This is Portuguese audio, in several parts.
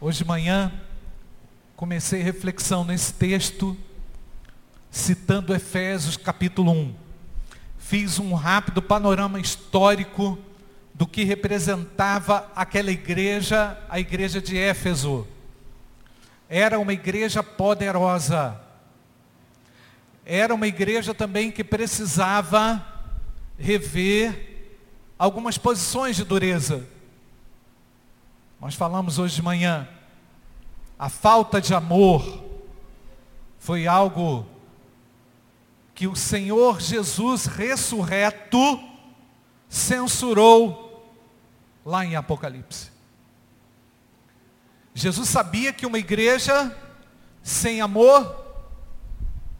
Hoje de manhã, comecei reflexão nesse texto, citando Efésios capítulo 1. Fiz um rápido panorama histórico do que representava aquela igreja, a igreja de Éfeso. Era uma igreja poderosa. Era uma igreja também que precisava rever algumas posições de dureza nós falamos hoje de manhã, a falta de amor foi algo que o Senhor Jesus ressurreto censurou lá em Apocalipse. Jesus sabia que uma igreja sem amor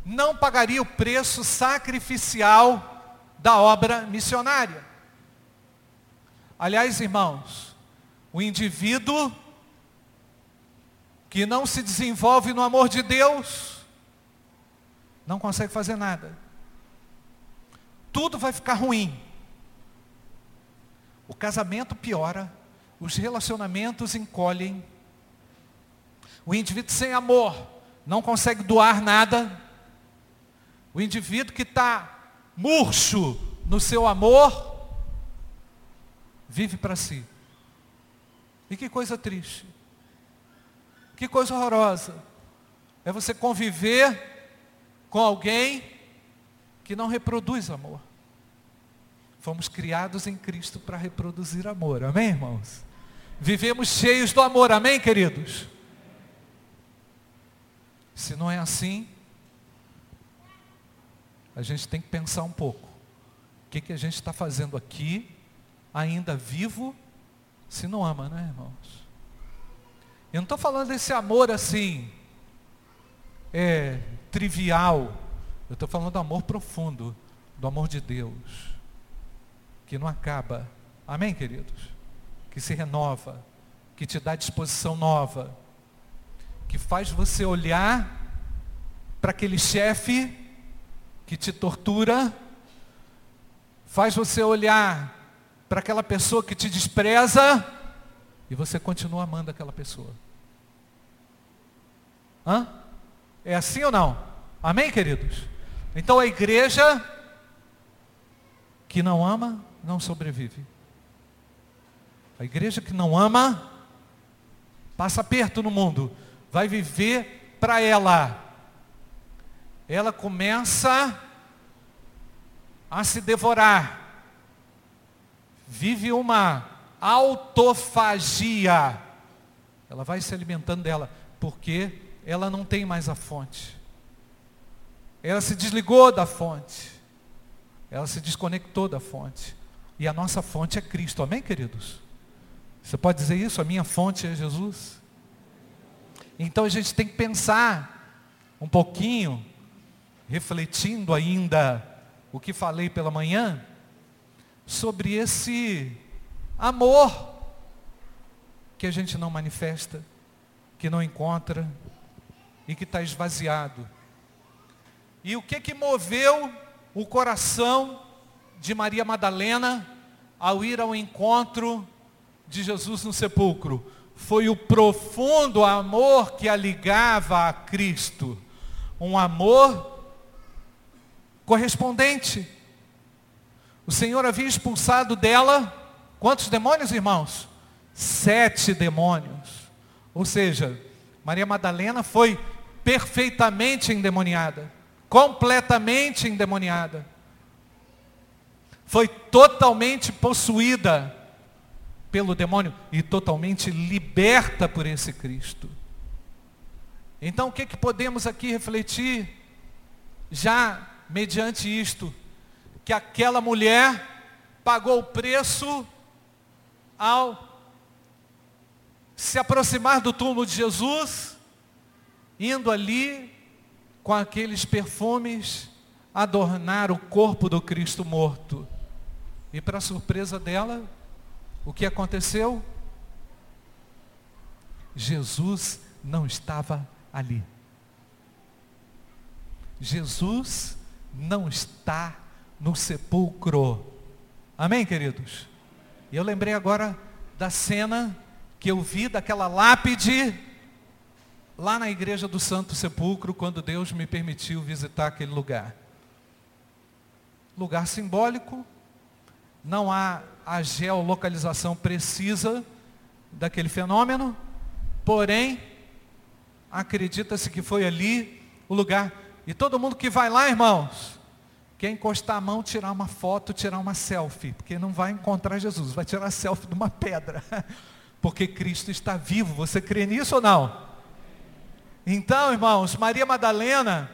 não pagaria o preço sacrificial da obra missionária. Aliás, irmãos, o indivíduo que não se desenvolve no amor de Deus, não consegue fazer nada. Tudo vai ficar ruim. O casamento piora, os relacionamentos encolhem. O indivíduo sem amor não consegue doar nada. O indivíduo que está murcho no seu amor, vive para si. E que coisa triste. Que coisa horrorosa. É você conviver com alguém que não reproduz amor. Fomos criados em Cristo para reproduzir amor. Amém, irmãos? Vivemos cheios do amor. Amém, queridos? Se não é assim, a gente tem que pensar um pouco. O que, que a gente está fazendo aqui, ainda vivo se não ama, né, irmãos? Eu não estou falando desse amor assim, é, trivial. Eu estou falando do amor profundo, do amor de Deus, que não acaba. Amém, queridos? Que se renova, que te dá disposição nova, que faz você olhar para aquele chefe que te tortura, faz você olhar para aquela pessoa que te despreza e você continua amando aquela pessoa. Hã? É assim ou não? Amém, queridos? Então a igreja que não ama, não sobrevive. A igreja que não ama, passa perto no mundo, vai viver para ela. Ela começa a se devorar vive uma autofagia. Ela vai se alimentando dela, porque ela não tem mais a fonte. Ela se desligou da fonte. Ela se desconectou da fonte. E a nossa fonte é Cristo. Amém, queridos? Você pode dizer isso? A minha fonte é Jesus? Então a gente tem que pensar um pouquinho, refletindo ainda o que falei pela manhã, sobre esse amor que a gente não manifesta, que não encontra e que está esvaziado. E o que que moveu o coração de Maria Madalena ao ir ao encontro de Jesus no sepulcro? Foi o profundo amor que a ligava a Cristo. Um amor correspondente o Senhor havia expulsado dela quantos demônios, irmãos? Sete demônios. Ou seja, Maria Madalena foi perfeitamente endemoniada, completamente endemoniada. Foi totalmente possuída pelo demônio e totalmente liberta por esse Cristo. Então o que, que podemos aqui refletir já mediante isto? Que aquela mulher pagou o preço ao se aproximar do túmulo de Jesus, indo ali com aqueles perfumes adornar o corpo do Cristo morto. E para surpresa dela, o que aconteceu? Jesus não estava ali. Jesus não está no sepulcro. Amém, queridos? E eu lembrei agora da cena que eu vi daquela lápide lá na igreja do Santo Sepulcro, quando Deus me permitiu visitar aquele lugar. Lugar simbólico, não há a geolocalização precisa daquele fenômeno, porém, acredita-se que foi ali o lugar. E todo mundo que vai lá, irmãos, quer encostar a mão, tirar uma foto, tirar uma selfie, porque não vai encontrar Jesus, vai tirar selfie de uma pedra, porque Cristo está vivo. Você crê nisso ou não? Então, irmãos, Maria Madalena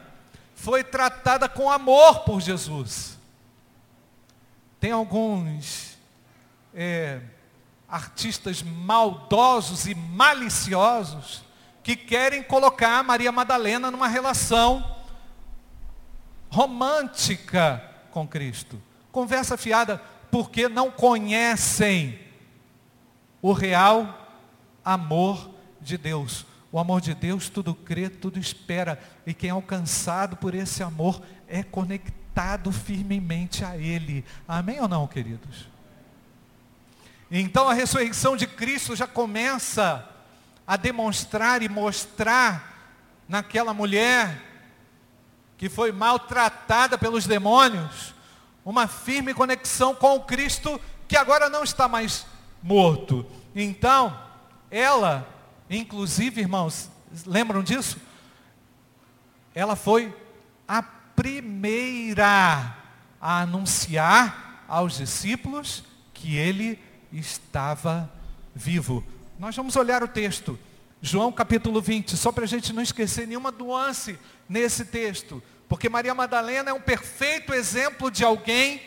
foi tratada com amor por Jesus. Tem alguns é, artistas maldosos e maliciosos que querem colocar Maria Madalena numa relação romântica com Cristo. Conversa fiada, porque não conhecem o real amor de Deus. O amor de Deus tudo crê, tudo espera. E quem é alcançado por esse amor é conectado firmemente a Ele. Amém ou não, queridos? Então a ressurreição de Cristo já começa a demonstrar e mostrar naquela mulher que foi maltratada pelos demônios, uma firme conexão com o Cristo que agora não está mais morto. Então, ela, inclusive, irmãos, lembram disso? Ela foi a primeira a anunciar aos discípulos que ele estava vivo. Nós vamos olhar o texto. João capítulo 20, só para a gente não esquecer nenhuma nuance nesse texto. Porque Maria Madalena é um perfeito exemplo de alguém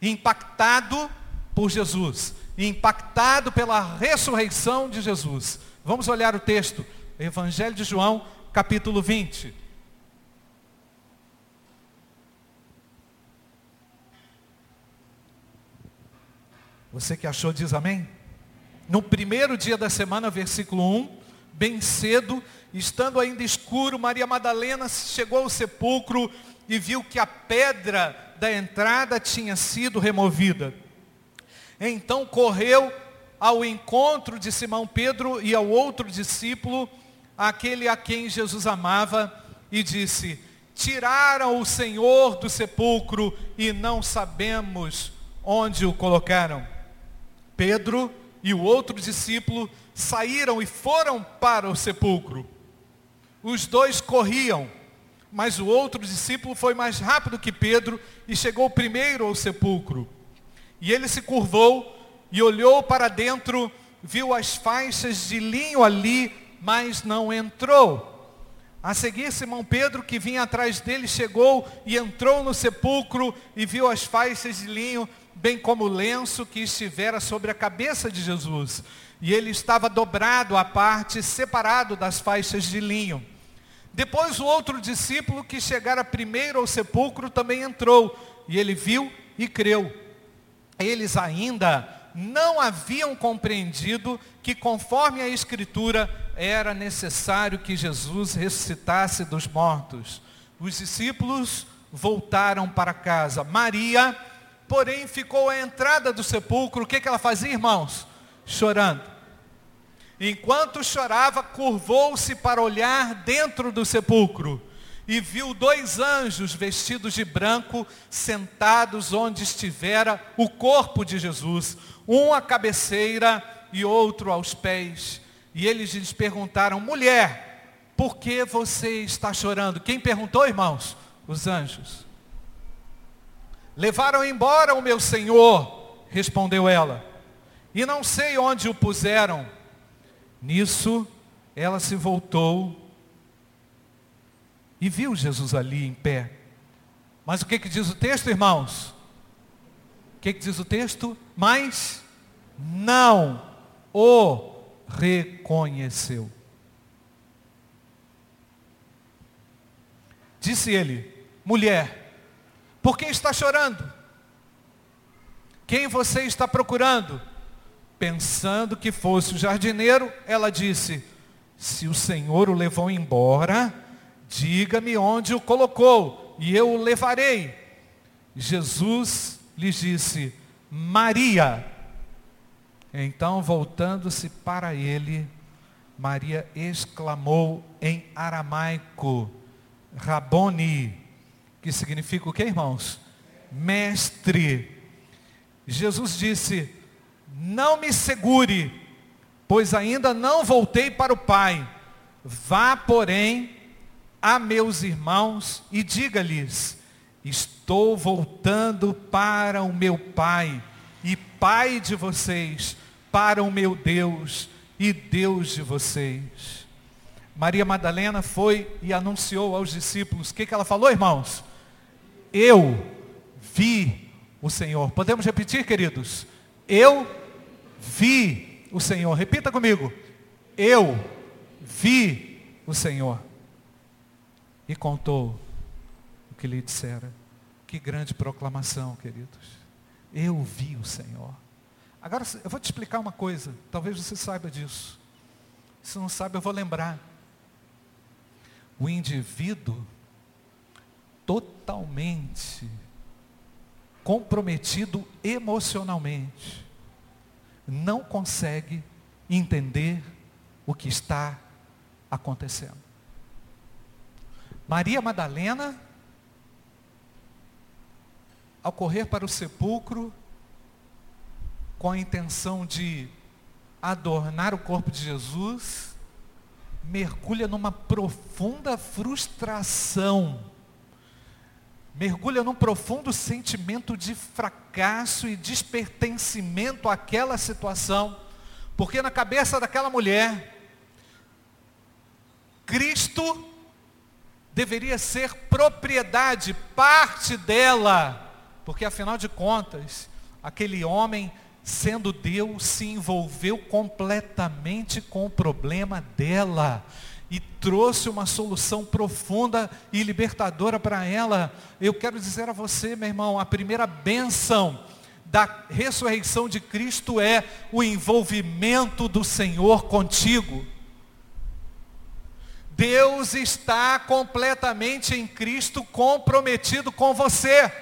impactado por Jesus, impactado pela ressurreição de Jesus. Vamos olhar o texto, Evangelho de João, capítulo 20. Você que achou, diz amém? No primeiro dia da semana, versículo 1, bem cedo, estando ainda escuro, Maria Madalena chegou ao sepulcro e viu que a pedra da entrada tinha sido removida. Então correu ao encontro de Simão Pedro e ao outro discípulo, aquele a quem Jesus amava, e disse: Tiraram o Senhor do sepulcro e não sabemos onde o colocaram. Pedro e o outro discípulo saíram e foram para o sepulcro. Os dois corriam, mas o outro discípulo foi mais rápido que Pedro e chegou primeiro ao sepulcro. E ele se curvou e olhou para dentro, viu as faixas de linho ali, mas não entrou. A seguir, Simão Pedro, que vinha atrás dele, chegou e entrou no sepulcro e viu as faixas de linho, bem como o lenço que estivera sobre a cabeça de Jesus. E ele estava dobrado à parte, separado das faixas de linho. Depois o outro discípulo que chegara primeiro ao sepulcro também entrou, e ele viu e creu. Eles ainda não haviam compreendido que, conforme a Escritura, era necessário que Jesus ressuscitasse dos mortos. Os discípulos voltaram para casa. Maria, porém, ficou à entrada do sepulcro. O que, que ela fazia, irmãos? Chorando. Enquanto chorava, curvou-se para olhar dentro do sepulcro e viu dois anjos vestidos de branco sentados onde estivera o corpo de Jesus, um à cabeceira e outro aos pés. E eles lhes perguntaram: mulher, por que você está chorando? Quem perguntou, irmãos? Os anjos. Levaram embora o meu senhor, respondeu ela, e não sei onde o puseram. Nisso, ela se voltou e viu Jesus ali em pé. Mas o que, que diz o texto, irmãos? O que, que diz o texto? Mas não o reconheceu. Disse ele: mulher, por que está chorando? Quem você está procurando? Pensando que fosse o jardineiro, ela disse: Se o Senhor o levou embora, diga-me onde o colocou, e eu o levarei. Jesus lhes disse: Maria. Então, voltando-se para ele, Maria exclamou em aramaico, Raboni, que significa o que, irmãos? Mestre. Jesus disse: Não me segure, pois ainda não voltei para o Pai. Vá, porém, a meus irmãos e diga-lhes: Estou voltando para o meu Pai e Pai de vocês, para o meu Deus e Deus de vocês. Maria Madalena foi e anunciou aos discípulos. O que, que ela falou, irmãos? Eu vi o Senhor. Podemos repetir, queridos? Eu vi o Senhor. Repita comigo. Eu vi o Senhor. E contou o que lhe dissera. Que grande proclamação, queridos. Eu vi o Senhor. Agora, eu vou te explicar uma coisa. Talvez você saiba disso. Se não sabe, eu vou lembrar. O indivíduo totalmente comprometido emocionalmente não consegue entender o que está acontecendo. Maria Madalena, ao correr para o sepulcro, com a intenção de adornar o corpo de Jesus, mergulha numa profunda frustração, mergulha num profundo sentimento de fracasso e despertencimento àquela situação, porque na cabeça daquela mulher, Cristo deveria ser propriedade, parte dela, porque afinal de contas, aquele homem, sendo Deus, se envolveu completamente com o problema dela e trouxe uma solução profunda e libertadora para ela. Eu quero dizer a você, meu irmão, a primeira bênção da ressurreição de Cristo é o envolvimento do Senhor contigo. Deus está completamente em Cristo comprometido com você.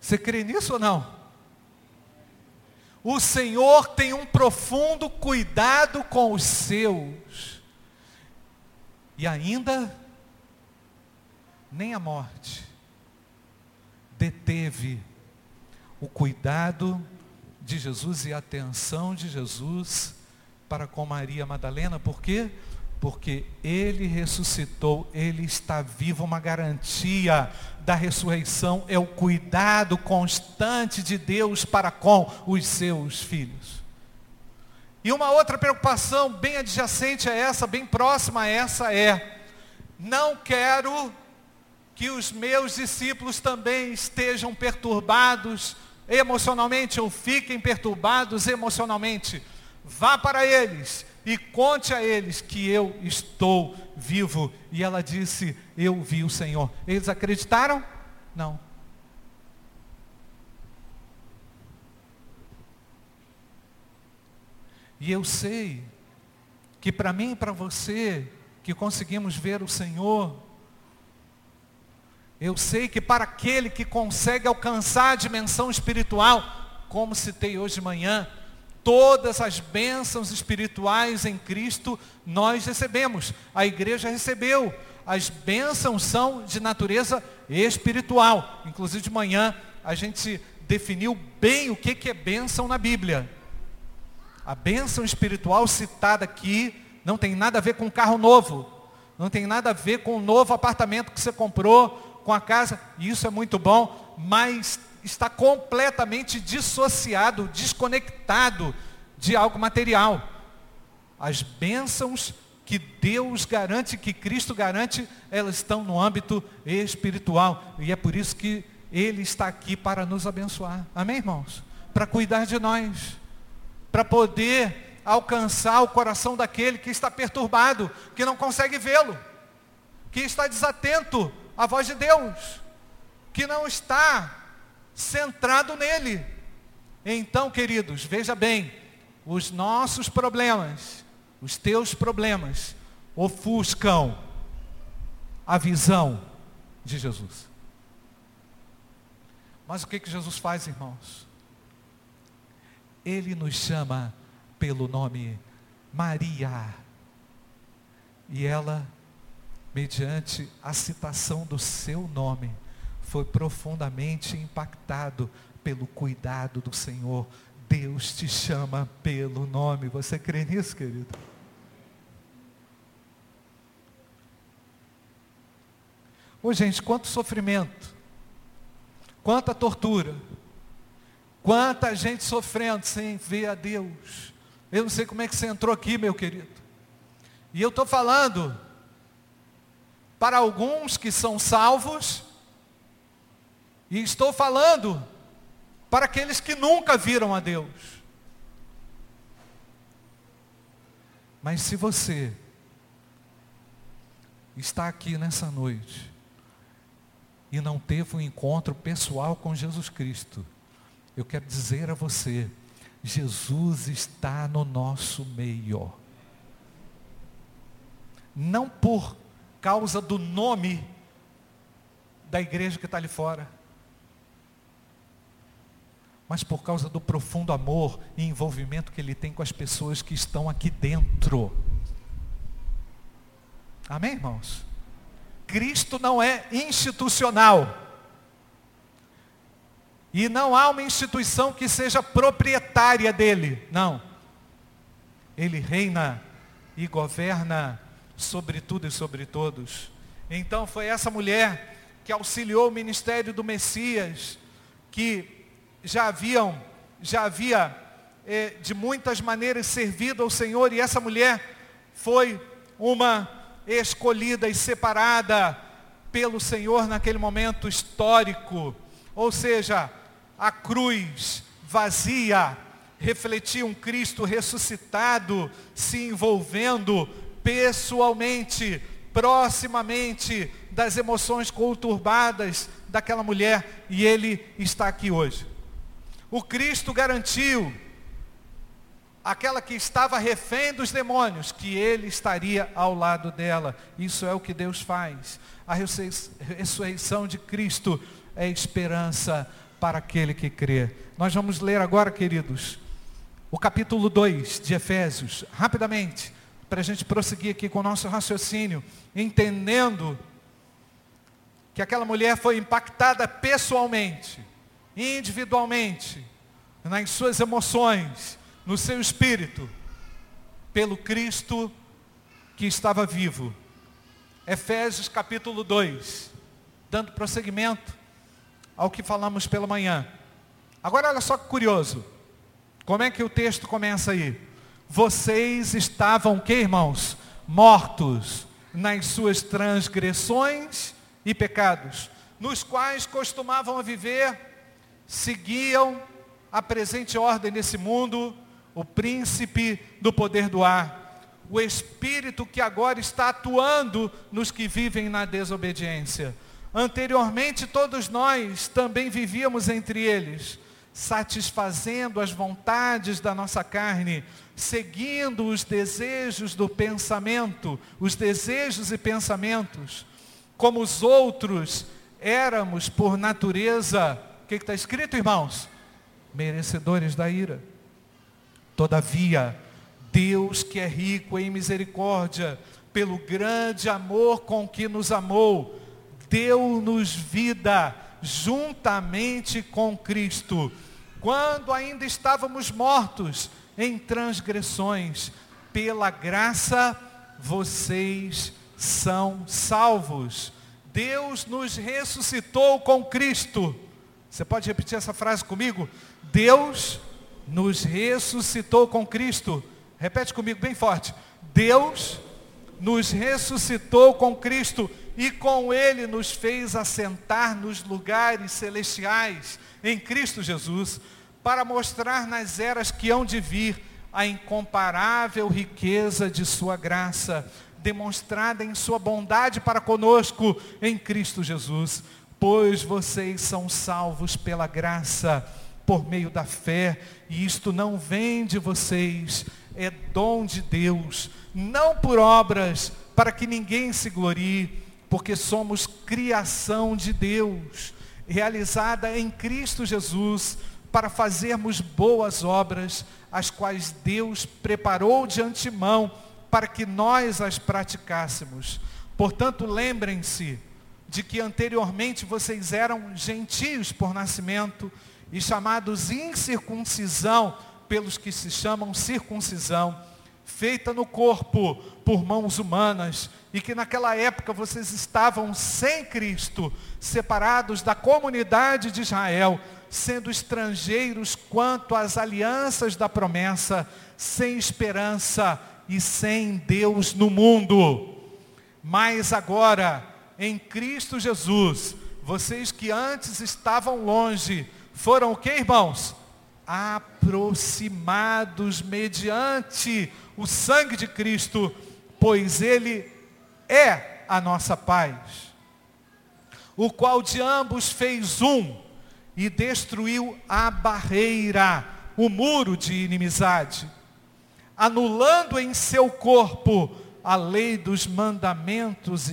Você crê nisso ou não? O Senhor tem um profundo cuidado com os seus. E ainda, nem a morte deteve o cuidado de Jesus e a atenção de Jesus para com Maria Madalena, por quê? Porque ele ressuscitou, ele está vivo, uma garantia da ressurreição é o cuidado constante de Deus para com os seus filhos. E uma outra preocupação bem adjacente a essa, bem próxima a essa é: não quero que os meus discípulos também estejam perturbados emocionalmente ou fiquem perturbados emocionalmente vá para eles e conte a eles que eu estou vivo. E ela disse: Eu vi o Senhor. Eles acreditaram? Não. E eu sei que para mim e para você, que conseguimos ver o Senhor, eu sei que para aquele que consegue alcançar a dimensão espiritual, como citei hoje de manhã, todas as bênçãos espirituais em Cristo nós recebemos. A igreja recebeu. As bênçãos são de natureza espiritual. Inclusive de manhã a gente definiu bem o que, é bênção na Bíblia. A bênção espiritual citada aqui não tem nada a ver com carro novo. Não tem nada a ver com o novo apartamento que você comprou, com a casa. Isso é muito bom, mas está completamente dissociado, desconectado de algo material. As bênçãos que Deus garante, que Cristo garante, elas estão no âmbito espiritual. E é por isso que Ele está aqui para nos abençoar. Amém, irmãos? Para cuidar de nós. Para poder alcançar o coração daquele que está perturbado, que não consegue vê-lo, que está desatento à voz de Deus, que não está centrado nele. Então, queridos, veja bem, os nossos problemas, os teus problemas, ofuscam a visão de Jesus. Mas o que, que Jesus faz, irmãos? Ele nos chama pelo nome Maria. E ela, mediante a citação do seu nome, foi profundamente impactado pelo cuidado do Senhor. Deus te chama pelo nome. Você crê nisso, querido? Ô gente, quanto sofrimento, quanta tortura, quanta gente sofrendo sem ver a Deus. Eu não sei como é que você entrou aqui, meu querido. E eu estou falando para alguns que são salvos, e estou falando para aqueles que nunca viram a Deus. Mas se você está aqui nessa noite e não teve um encontro pessoal com Jesus Cristo, eu quero dizer a você, Jesus está no nosso meio. Não por causa do nome da igreja que está ali fora, mas por causa do profundo amor e envolvimento que ele tem com as pessoas que estão aqui dentro. Amém, irmãos? Cristo não é institucional. E não há uma instituição que seja proprietária dele. Não. Ele reina e governa sobre tudo e sobre todos. Então foi essa mulher que auxiliou o ministério do Messias, que já haviam, já havia eh, de muitas maneiras servido ao Senhor, e essa mulher foi uma escolhida e separada pelo Senhor naquele momento histórico. Ou seja, a cruz vazia refletia um Cristo ressuscitado, se envolvendo pessoalmente, proximamente das emoções conturbadas daquela mulher, e ele está aqui hoje. O Cristo garantiu aquela que estava refém dos demônios, que ele estaria ao lado dela. Isso é o que Deus faz. A ressurreição de Cristo é esperança para aquele que crê. Nós vamos ler agora, queridos, o capítulo 2 de Efésios, rapidamente, para a gente prosseguir aqui com o nosso raciocínio, entendendo que aquela mulher foi impactada pessoalmente, individualmente, nas suas emoções, no seu espírito, pelo Cristo que estava vivo. Efésios capítulo 2, dando prosseguimento ao que falamos pela manhã. Agora olha só que curioso. Como é que o texto começa aí? Vocês estavam, que irmãos? Mortos nas suas transgressões e pecados, nos quais costumavam viver, seguiam a presente ordem desse mundo, o príncipe do poder do ar, o espírito que agora está atuando nos que vivem na desobediência Anteriormente, todos nós também vivíamos entre eles, satisfazendo as vontades da nossa carne, seguindo os desejos do pensamento, os desejos e pensamentos. Como os outros, éramos por natureza, que está escrito, irmãos? Merecedores da ira. Todavia, Deus que é rico em misericórdia, pelo grande amor com que nos amou, deu-nos vida juntamente com Cristo, quando ainda estávamos mortos em transgressões, pela graça vocês são salvos. Deus nos ressuscitou com Cristo. Você pode repetir essa frase comigo? Deus nos ressuscitou com Cristo. Repete comigo bem forte. Deus nos ressuscitou com Cristo e com ele nos fez assentar nos lugares celestiais em Cristo Jesus, para mostrar nas eras que hão de vir a incomparável riqueza de sua graça, demonstrada em sua bondade para conosco em Cristo Jesus, pois vocês são salvos pela graça por meio da fé, e isto não vem de vocês, é dom de Deus, não por obras, para que ninguém se glorie, porque somos criação de Deus, realizada em Cristo Jesus, para fazermos boas obras, as quais Deus preparou de antemão para que nós as praticássemos. Portanto, lembrem-se de que anteriormente vocês eram gentios por nascimento e chamados incircuncisão pelos que se chamam circuncisão, feita no corpo por mãos humanas, e que naquela época vocês estavam sem Cristo, separados da comunidade de Israel, sendo estrangeiros quanto às alianças da promessa, sem esperança e sem Deus no mundo. Mas agora, em Cristo Jesus, vocês que antes estavam longe, foram o que, irmãos? Aproximados mediante o sangue de Cristo, pois Ele é a nossa paz, o qual de ambos fez um e destruiu a barreira, o muro de inimizade, anulando em seu corpo a lei dos mandamentos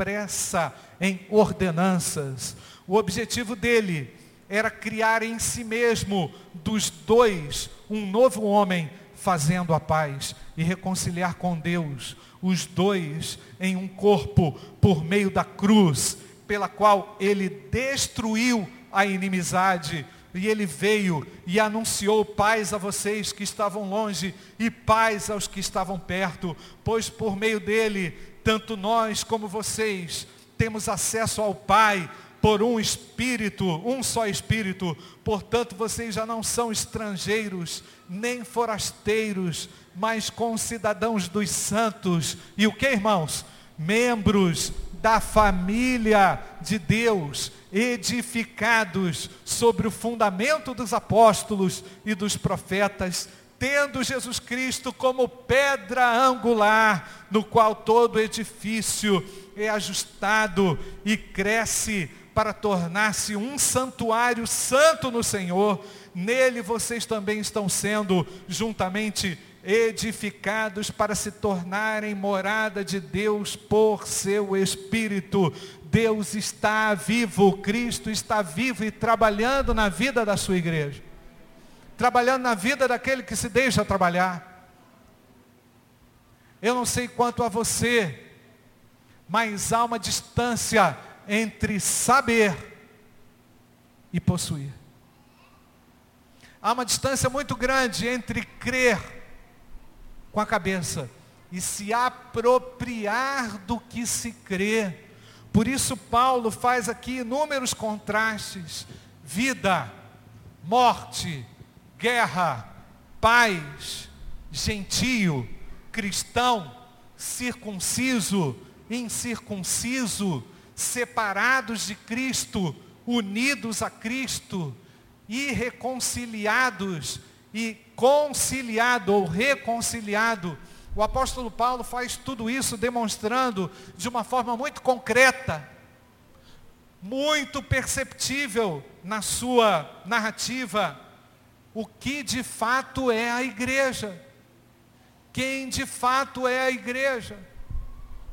expressa em ordenanças. O objetivo dele era criar em si mesmo dos dois um novo homem, fazendo a paz e reconciliar com Deus os dois em um corpo por meio da cruz, pela qual ele destruiu a inimizade. E ele veio e anunciou paz a vocês que estavam longe e paz aos que estavam perto, pois por meio dele, tanto nós como vocês temos acesso ao Pai por um espírito, um só espírito. Portanto, vocês já não são estrangeiros, nem forasteiros, mas concidadãos dos santos. E o que, irmãos? Membros da família de Deus, edificados sobre o fundamento dos apóstolos e dos profetas, tendo Jesus Cristo como pedra angular, no qual todo edifício é ajustado e cresce para tornar-se um santuário santo no Senhor. Nele vocês também estão sendo juntamente edificados para se tornarem morada de Deus por seu Espírito. Deus está vivo, Cristo está vivo e trabalhando na vida da sua igreja, trabalhando na vida daquele que se deixa trabalhar. Eu não sei quanto a você, mas há uma distância entre saber e possuir. Há uma distância muito grande entre crer com a cabeça e se apropriar do que se crê. Por isso Paulo faz aqui inúmeros contrastes: vida, morte, guerra, paz, gentio, cristão, circunciso, incircunciso, separados de Cristo, unidos a Cristo, irreconciliados e conciliado ou reconciliado. O apóstolo Paulo faz tudo isso demonstrando de uma forma muito concreta, muito perceptível na sua narrativa, o que de fato é a igreja. Quem de fato é a igreja.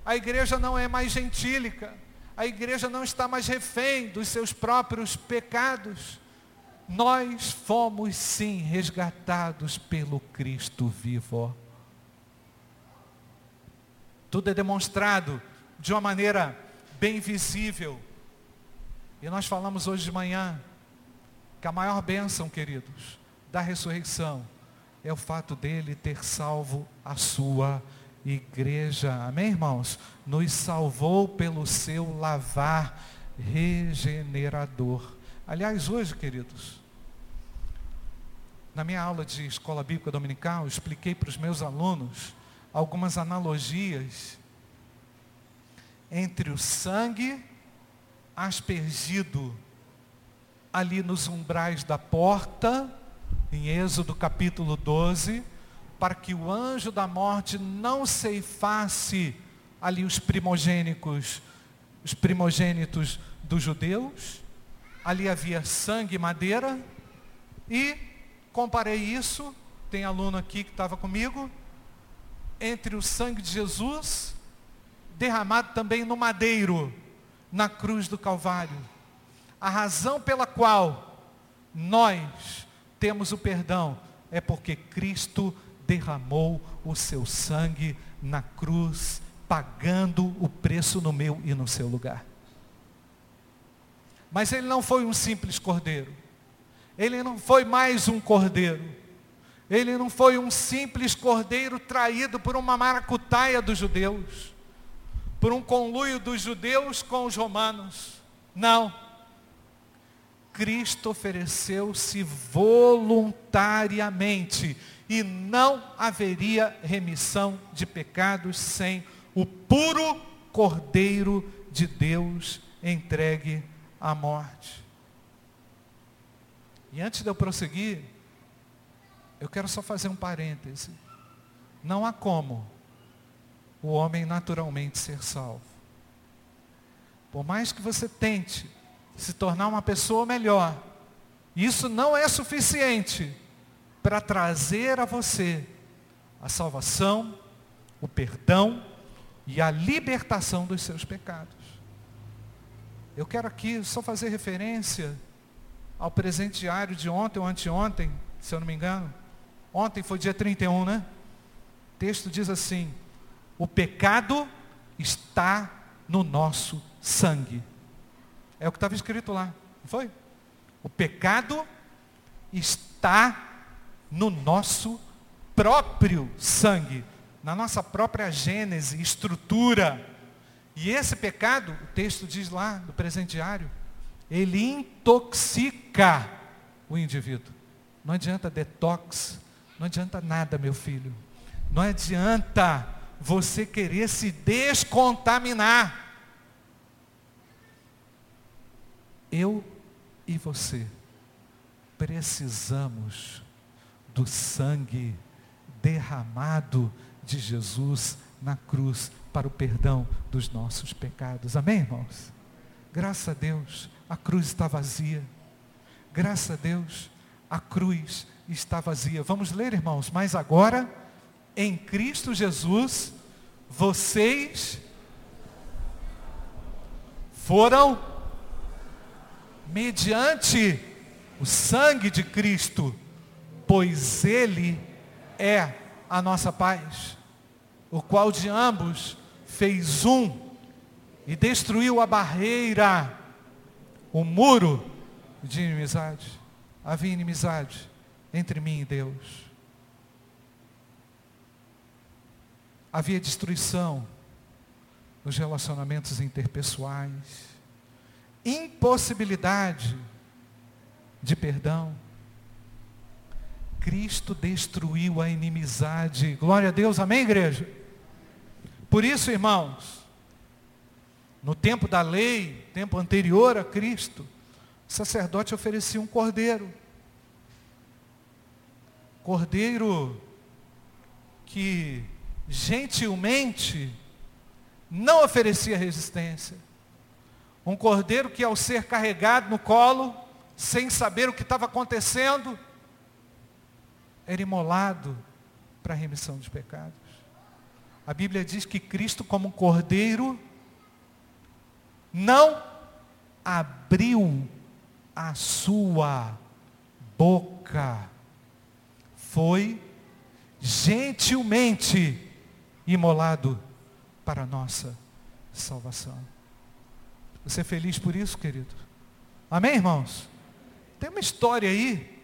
A igreja não é mais gentílica. A igreja não está mais refém dos seus próprios pecados. Nós fomos sim resgatados pelo Cristo vivo. Tudo é demonstrado de uma maneira bem visível. E nós falamos hoje de manhã que a maior bênção, queridos, da ressurreição é o fato dele ter salvo a sua igreja. Amém, irmãos? Nos salvou pelo seu lavar regenerador. Aliás, hoje, queridos, na minha aula de escola bíblica dominical, expliquei para os meus alunos algumas analogias entre o sangue aspergido ali nos umbrais da porta, em Êxodo capítulo 12, para que o anjo da morte não ceifasse ali os primogênicos, os primogênitos dos judeus, ali havia sangue e madeira, e comparei isso, tem aluno aqui que estava comigo, entre o sangue de Jesus, derramado também no madeiro, na cruz do Calvário. a razão pela qual nós temos o perdão é porque Cristo derramou o seu sangue na cruz, pagando o preço no meu e no seu lugar. Mas ele não foi um simples cordeiro. Ele não foi mais um cordeiro. Ele não foi um simples cordeiro traído por uma maracutaia dos judeus, por um conluio dos judeus com os romanos. Não. Cristo ofereceu-se voluntariamente e não haveria remissão de pecados sem o puro Cordeiro de Deus entregue à morte. E antes de eu prosseguir, eu quero só fazer um parêntese. Não há como o homem naturalmente ser salvo. Por mais que você tente se tornar uma pessoa melhor, isso não é suficiente para trazer a você a salvação, o perdão e a libertação dos seus pecados. Eu quero aqui só fazer referência ao presente diário de ontem ou anteontem, se eu não me engano. Ontem foi dia 31, né? O texto diz assim: O pecado está no nosso sangue. É o que estava escrito lá, não foi? O pecado está no nosso próprio sangue, na nossa própria gênese, estrutura. E esse pecado, o texto diz lá no presente diário, ele intoxica o indivíduo. Não adianta detox, não adianta nada, meu filho. Não adianta você querer se descontaminar. Eu e você precisamos do sangue derramado de Jesus na cruz para o perdão dos nossos pecados. Amém, irmãos? Graças a Deus, a cruz está vazia. Graças a Deus, a cruz está vazia. Vamos ler, irmãos, mas agora, em Cristo Jesus, vocês foram mediante o sangue de Cristo pois Ele é a nossa paz, o qual de ambos fez um e destruiu a barreira, o muro de inimizade. Havia inimizade entre mim e Deus. Havia destruição nos relacionamentos interpessoais, impossibilidade de perdão Cristo destruiu a inimizade. Glória a Deus, amém, igreja? Por isso, irmãos, no tempo da lei, tempo anterior a Cristo, o sacerdote oferecia um cordeiro. Cordeiro que gentilmente não oferecia resistência. Um cordeiro que ao ser carregado no colo, sem saber o que estava acontecendo, era imolado para a remissão dos pecados. A Bíblia diz que Cristo, como cordeiro, não abriu a sua boca. Foi gentilmente imolado para a nossa salvação. Você é feliz por isso, querido? Amém, irmãos? Tem uma história aí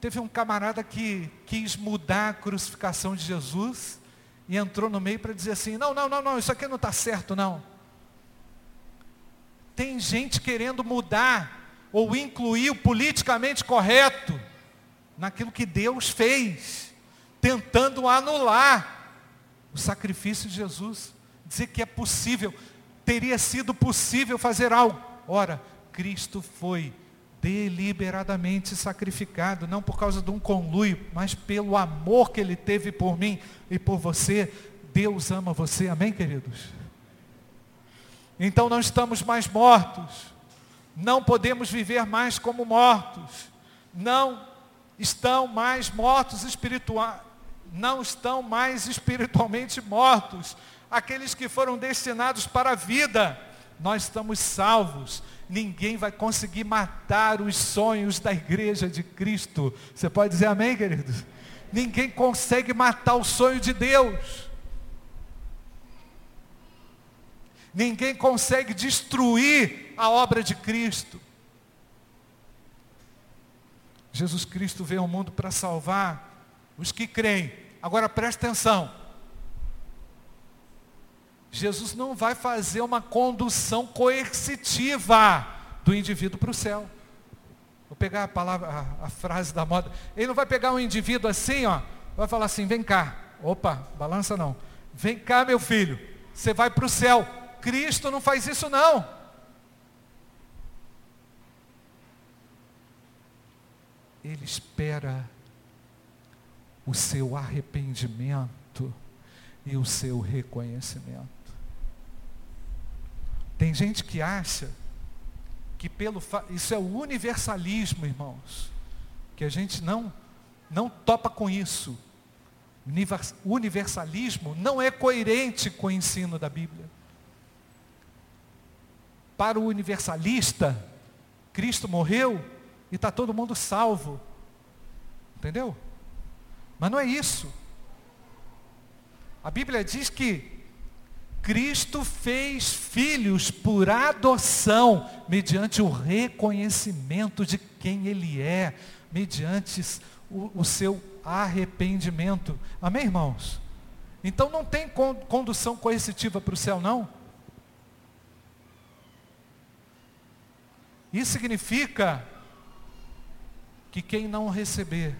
Teve um camarada que quis mudar a crucificação de Jesus e entrou no meio para dizer assim: não, não, não, não, isso aqui não está certo, não. Tem gente querendo mudar ou incluir o politicamente correto naquilo que Deus fez, tentando anular o sacrifício de Jesus, dizer que é possível, teria sido possível fazer algo. Ora, Cristo foi deliberadamente sacrificado, não por causa de um conluio, mas pelo amor que ele teve por mim e por você. Deus ama você, amém, queridos? Então não estamos mais mortos, não podemos viver mais como mortos, não estão mais mortos espirituais, não estão mais espiritualmente mortos, aqueles que foram destinados para a vida, nós estamos salvos. Ninguém vai conseguir matar os sonhos da igreja de Cristo. Você pode dizer amém, querido? Ninguém consegue matar o sonho de Deus. Ninguém consegue destruir a obra de Cristo. Jesus Cristo veio ao mundo para salvar os que creem. Agora preste atenção. Jesus não vai fazer uma condução coercitiva do indivíduo para o céu. Vou pegar a palavra, a, a, frase da moda. Ele não vai pegar um indivíduo assim, ó, vai falar assim, vem cá. Opa, balança não. Vem cá, meu filho. Você vai para o céu. Cristo não faz isso não. Ele espera o seu arrependimento e o seu reconhecimento. Tem gente que acha que pelo isso é o universalismo, irmãos, que a gente não não topa com isso. Universalismo não é coerente com o ensino da Bíblia. Para o universalista, Cristo morreu e está todo mundo salvo. Entendeu? Mas não é isso. A Bíblia diz que Cristo fez filhos por adoção, mediante o reconhecimento de quem Ele é, mediante o, o seu arrependimento. Amém, irmãos? Então não tem condução coercitiva para o céu, não? Isso significa que quem não receber,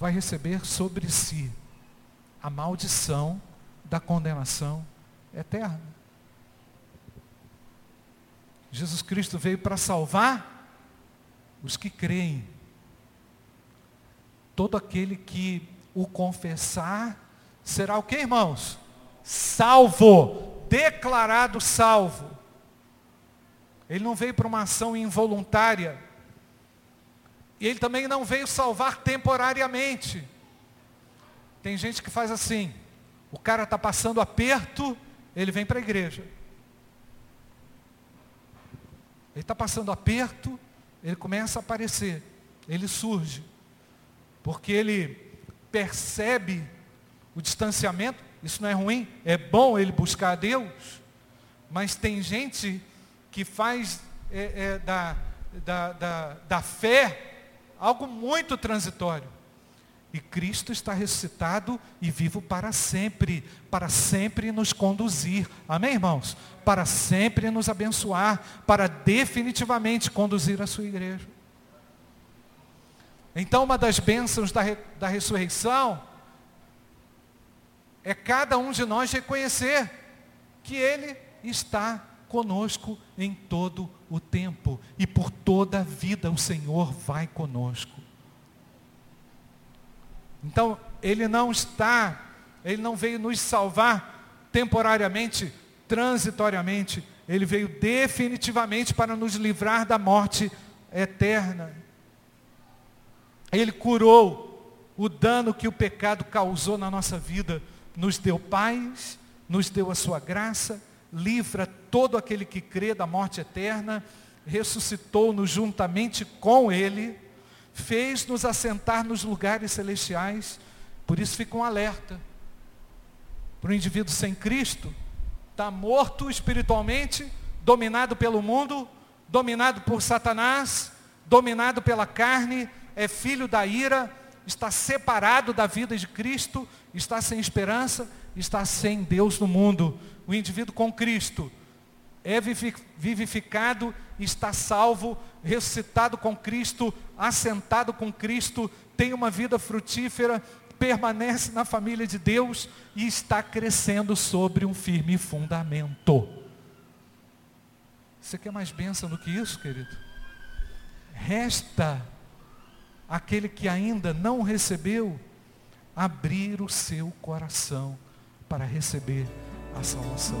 vai receber sobre si a maldição da condenação eterna. Jesus Cristo veio para salvar os que creem. Todo aquele que o confessar será o que, irmãos? Salvo, declarado salvo. Ele não veio para uma ação involuntária. E ele também não veio salvar temporariamente. Tem gente que faz assim: o cara está passando aperto, ele vem para a igreja. Ele está passando aperto, ele começa a aparecer, ele surge, porque ele percebe o distanciamento. Isso não é ruim, é bom ele buscar a Deus, mas tem gente que faz é, é, da, da, da, da fé algo muito transitório. E Cristo está ressuscitado e vivo para sempre, para sempre nos conduzir. Amém, irmãos? Para sempre nos abençoar, para definitivamente conduzir a sua igreja. Então, uma das bênçãos da, da ressurreição é cada um de nós reconhecer que Ele está conosco em todo o tempo e por toda a vida o Senhor vai conosco. Então, Ele não está, Ele não veio nos salvar temporariamente, transitoriamente, Ele veio definitivamente para nos livrar da morte eterna. Ele curou o dano que o pecado causou na nossa vida, nos deu paz, nos deu a sua graça, livra todo aquele que crê da morte eterna, ressuscitou-nos juntamente com Ele fez-nos assentar nos lugares celestiais. Por isso fica um alerta. Para o indivíduo sem Cristo, está morto espiritualmente, dominado pelo mundo, dominado por Satanás, dominado pela carne, é filho da ira, está separado da vida de Cristo, está sem esperança, está sem Deus no mundo. O indivíduo com Cristo é vivificado, está salvo, ressuscitado com Cristo, assentado com Cristo, tem uma vida frutífera, permanece na família de Deus e está crescendo sobre um firme fundamento. Você quer mais bênção do que isso, querido? Resta aquele que ainda não recebeu abrir o seu coração para receber a salvação.